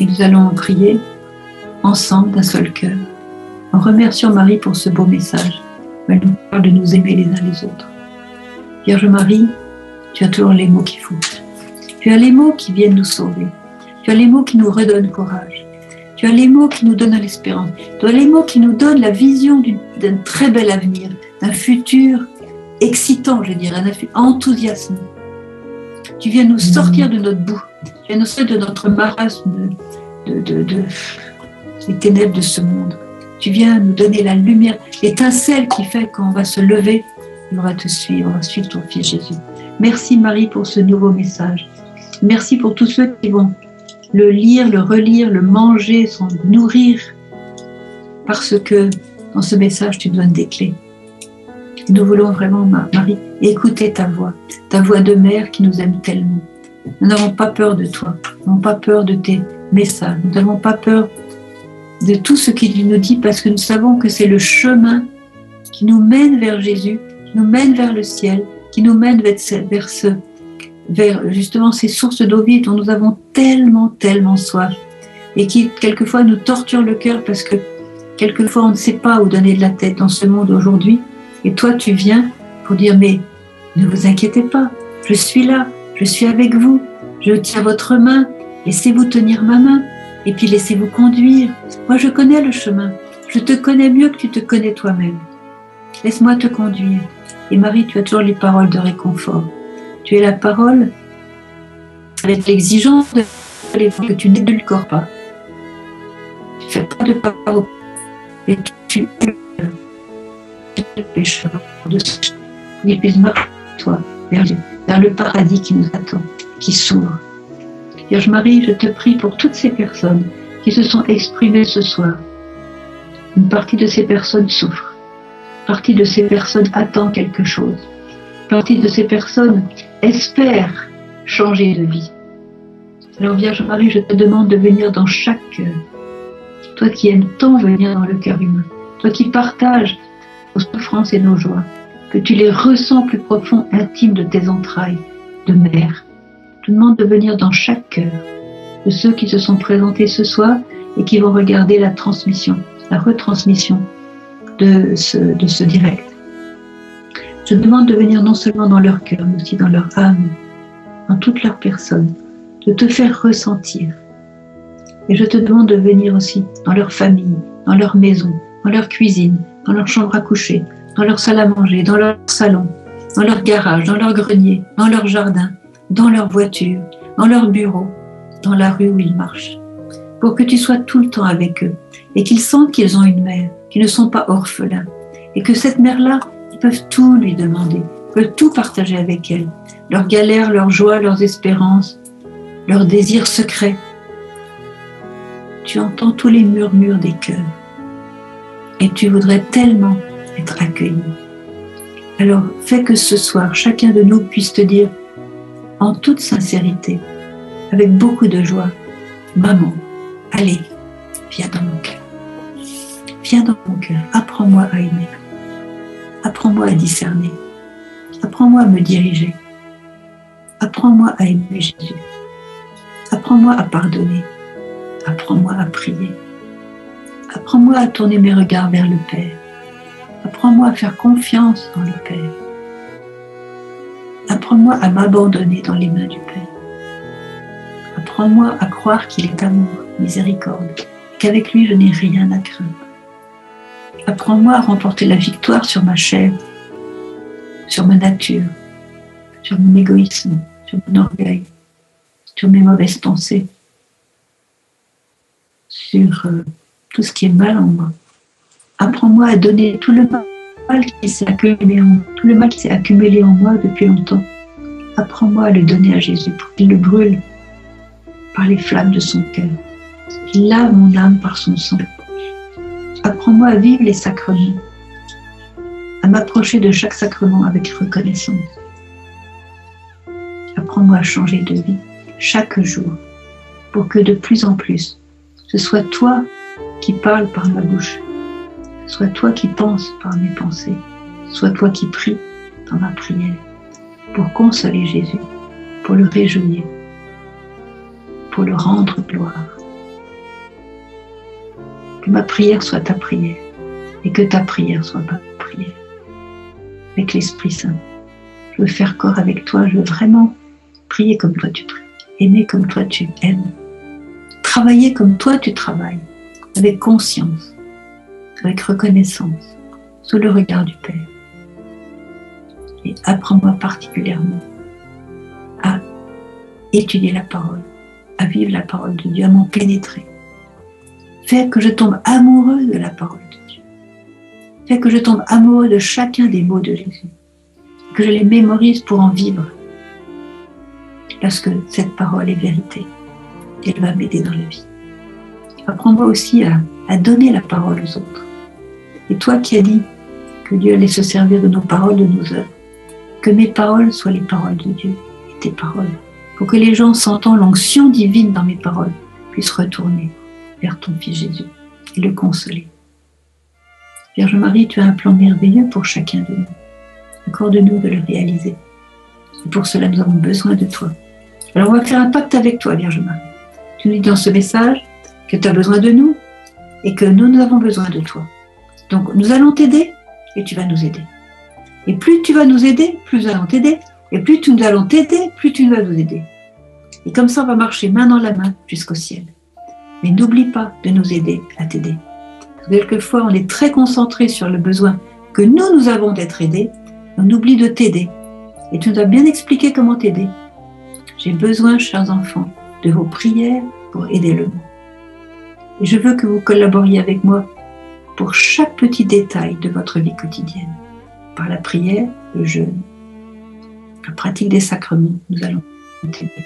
Et nous allons prier ensemble d'un seul cœur, en remerciant Marie pour ce beau message. Elle nous parle de nous aimer les uns les autres. Vierge Marie, tu as toujours les mots qu'il faut. Tu as les mots qui viennent nous sauver. Tu as les mots qui nous redonnent courage. Tu as les mots qui nous donnent l'espérance. Tu as les mots qui nous donnent la vision d'un très bel avenir, d'un futur excitant, je dirais, d'un enthousiasme. Tu viens nous sortir de notre boue. Tu viens nous sortir de notre marasme de, de, de, des ténèbres de ce monde. Tu viens nous donner la lumière, l'étincelle qui fait qu'on va se lever on va te suivre, on va suivre ton fils Jésus. Merci Marie pour ce nouveau message. Merci pour tous ceux qui vont le lire, le relire, le manger, s'en nourrir, parce que dans ce message, tu donnes des clés. Nous voulons vraiment, Marie, écouter ta voix, ta voix de mère qui nous aime tellement. Nous n'avons pas peur de toi, nous n'avons pas peur de tes messages, nous n'avons pas peur de tout ce qu'il nous dit parce que nous savons que c'est le chemin qui nous mène vers Jésus nous mène vers le ciel, qui nous mène vers justement ces sources d'eau vive dont nous avons tellement, tellement soif et qui quelquefois nous torturent le cœur parce que quelquefois on ne sait pas où donner de la tête dans ce monde aujourd'hui. Et toi, tu viens pour dire, mais ne vous inquiétez pas, je suis là, je suis avec vous, je tiens votre main, laissez-vous tenir ma main et puis laissez-vous conduire. Moi, je connais le chemin, je te connais mieux que tu te connais toi-même. Laisse-moi te conduire. Et Marie, tu as toujours les paroles de réconfort. Tu es la parole avec l'exigence de que tu n'édulcores pas. Tu ne fais pas de parole. Et tu le pécheur de toi vers, vers le paradis qui nous attend, qui s'ouvre. Vierge Marie, je te prie pour toutes ces personnes qui se sont exprimées ce soir. Une partie de ces personnes souffrent partie de ces personnes attend quelque chose. Partie de ces personnes espère changer de vie. Alors Vierge Marie, je te demande de venir dans chaque cœur. Toi qui aimes tant venir dans le cœur humain. Toi qui partages nos souffrances et nos joies. Que tu les ressens plus profond, intimes de tes entrailles, de mère. Je te demande de venir dans chaque cœur de ceux qui se sont présentés ce soir et qui vont regarder la transmission, la retransmission de ce, de ce direct. Je demande de venir non seulement dans leur cœur, mais aussi dans leur âme, dans toute leur personne, de te faire ressentir. Et je te demande de venir aussi dans leur famille, dans leur maison, dans leur cuisine, dans leur chambre à coucher, dans leur salle à manger, dans leur salon, dans leur garage, dans leur grenier, dans leur jardin, dans leur voiture, dans leur bureau, dans la rue où ils marchent, pour que tu sois tout le temps avec eux et qu'ils sentent qu'ils ont une mère, qui ne sont pas orphelins. Et que cette mère-là, ils peuvent tout lui demander, peuvent tout partager avec elle. Leurs galères, leurs joies, leurs espérances, leurs désirs secrets. Tu entends tous les murmures des cœurs. Et tu voudrais tellement être accueilli. Alors fais que ce soir, chacun de nous puisse te dire en toute sincérité, avec beaucoup de joie, Maman, allez, viens dans mon cœur. Viens dans mon cœur, apprends-moi à aimer. Apprends-moi à discerner. Apprends-moi à me diriger. Apprends-moi à aimer Jésus. Apprends-moi à pardonner. Apprends-moi à prier. Apprends-moi à tourner mes regards vers le Père. Apprends-moi à faire confiance dans le Père. Apprends-moi à m'abandonner dans les mains du Père. Apprends-moi à croire qu'il est amour, miséricorde, qu'avec lui je n'ai rien à craindre. Apprends-moi à remporter la victoire sur ma chair, sur ma nature, sur mon égoïsme, sur mon orgueil, sur mes mauvaises pensées, sur euh, tout ce qui est mal en moi. Apprends-moi à donner tout le mal qui s'est accumulé en, tout le mal s'est accumulé en moi depuis longtemps. Apprends-moi à le donner à Jésus pour qu'il le brûle par les flammes de son cœur, qu'il lave mon âme par son sang Apprends-moi à vivre les sacrements, à m'approcher de chaque sacrement avec reconnaissance. Apprends-moi à changer de vie chaque jour pour que de plus en plus, ce soit toi qui parles par ma bouche, ce soit toi qui penses par mes pensées, ce soit toi qui pries dans ma prière pour consoler Jésus, pour le réjouir, pour le rendre gloire Que ma prière soit ta prière et que ta prière soit ma prière. Avec l'Esprit Saint, je veux faire corps avec toi, je veux vraiment prier comme toi tu pries, aimer comme toi tu aimes, travailler comme toi tu travailles, avec conscience, avec reconnaissance, sous le regard du Père. Et apprends-moi particulièrement à étudier la parole, à vivre la parole de Dieu, à m'en pénétrer. Fais que je tombe amoureux de la parole de Dieu. Fais que je tombe amoureux de chacun des mots de Jésus. Que je les mémorise pour en vivre. Parce que cette parole est vérité. Elle va m'aider dans la vie. Apprends-moi aussi à, à donner la parole aux autres. Et toi qui as dit que Dieu allait se servir de nos paroles, de nos œuvres, que mes paroles soient les paroles de Dieu et tes paroles, pour que les gens sentant l'onction divine dans mes paroles puissent retourner vers ton Fils Jésus et le consoler. Vierge Marie, tu as un plan merveilleux pour chacun de nous. Accorde-nous de le réaliser. Et pour cela, nous avons besoin de toi. Alors, on va faire un pacte avec toi, Vierge Marie. Tu nous dis dans ce message que tu as besoin de nous et que nous, nous avons besoin de toi. Donc, nous allons t'aider et tu vas nous aider. Et plus tu vas nous aider, plus nous allons t'aider. Et plus nous allons t'aider, plus tu vas nous aider. Et comme ça, on va marcher main dans la main jusqu'au ciel. Mais n'oublie pas de nous aider à t'aider. Quelquefois, on est très concentré sur le besoin que nous, nous avons d'être aidés. On oublie de t'aider. Et tu as bien expliqué comment t'aider. J'ai besoin, chers enfants, de vos prières pour aider le monde. Et je veux que vous collaboriez avec moi pour chaque petit détail de votre vie quotidienne. Par la prière, le jeûne, la pratique des sacrements, nous allons t'aider.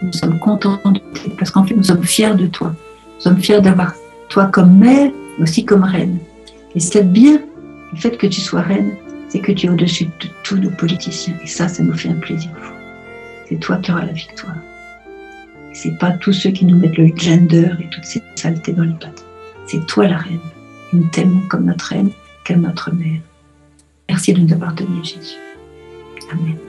Nous sommes contents de t'aider parce qu'en fait, nous sommes fiers de toi. Nous sommes fiers d'avoir toi comme mère, mais aussi comme reine. Et c'est bien le fait que tu sois reine, c'est que tu es au-dessus de tous nos politiciens. Et ça, ça nous fait un plaisir fou. C'est toi qui auras la victoire. C'est pas tous ceux qui nous mettent le gender et toutes ces saletés dans les pattes. C'est toi la reine. Nous t'aimons comme notre reine, comme notre mère. Merci de nous avoir donné Jésus. Amen.